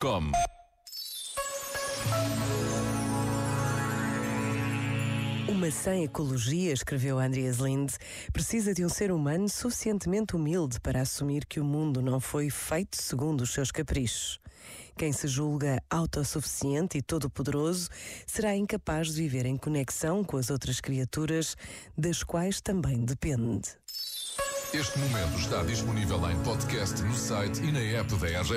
Com. Uma sem ecologia, escreveu Andreas Lind, precisa de um ser humano suficientemente humilde para assumir que o mundo não foi feito segundo os seus caprichos. Quem se julga autossuficiente e todo-poderoso será incapaz de viver em conexão com as outras criaturas, das quais também depende. Este momento está disponível em podcast no site e na app da RGF.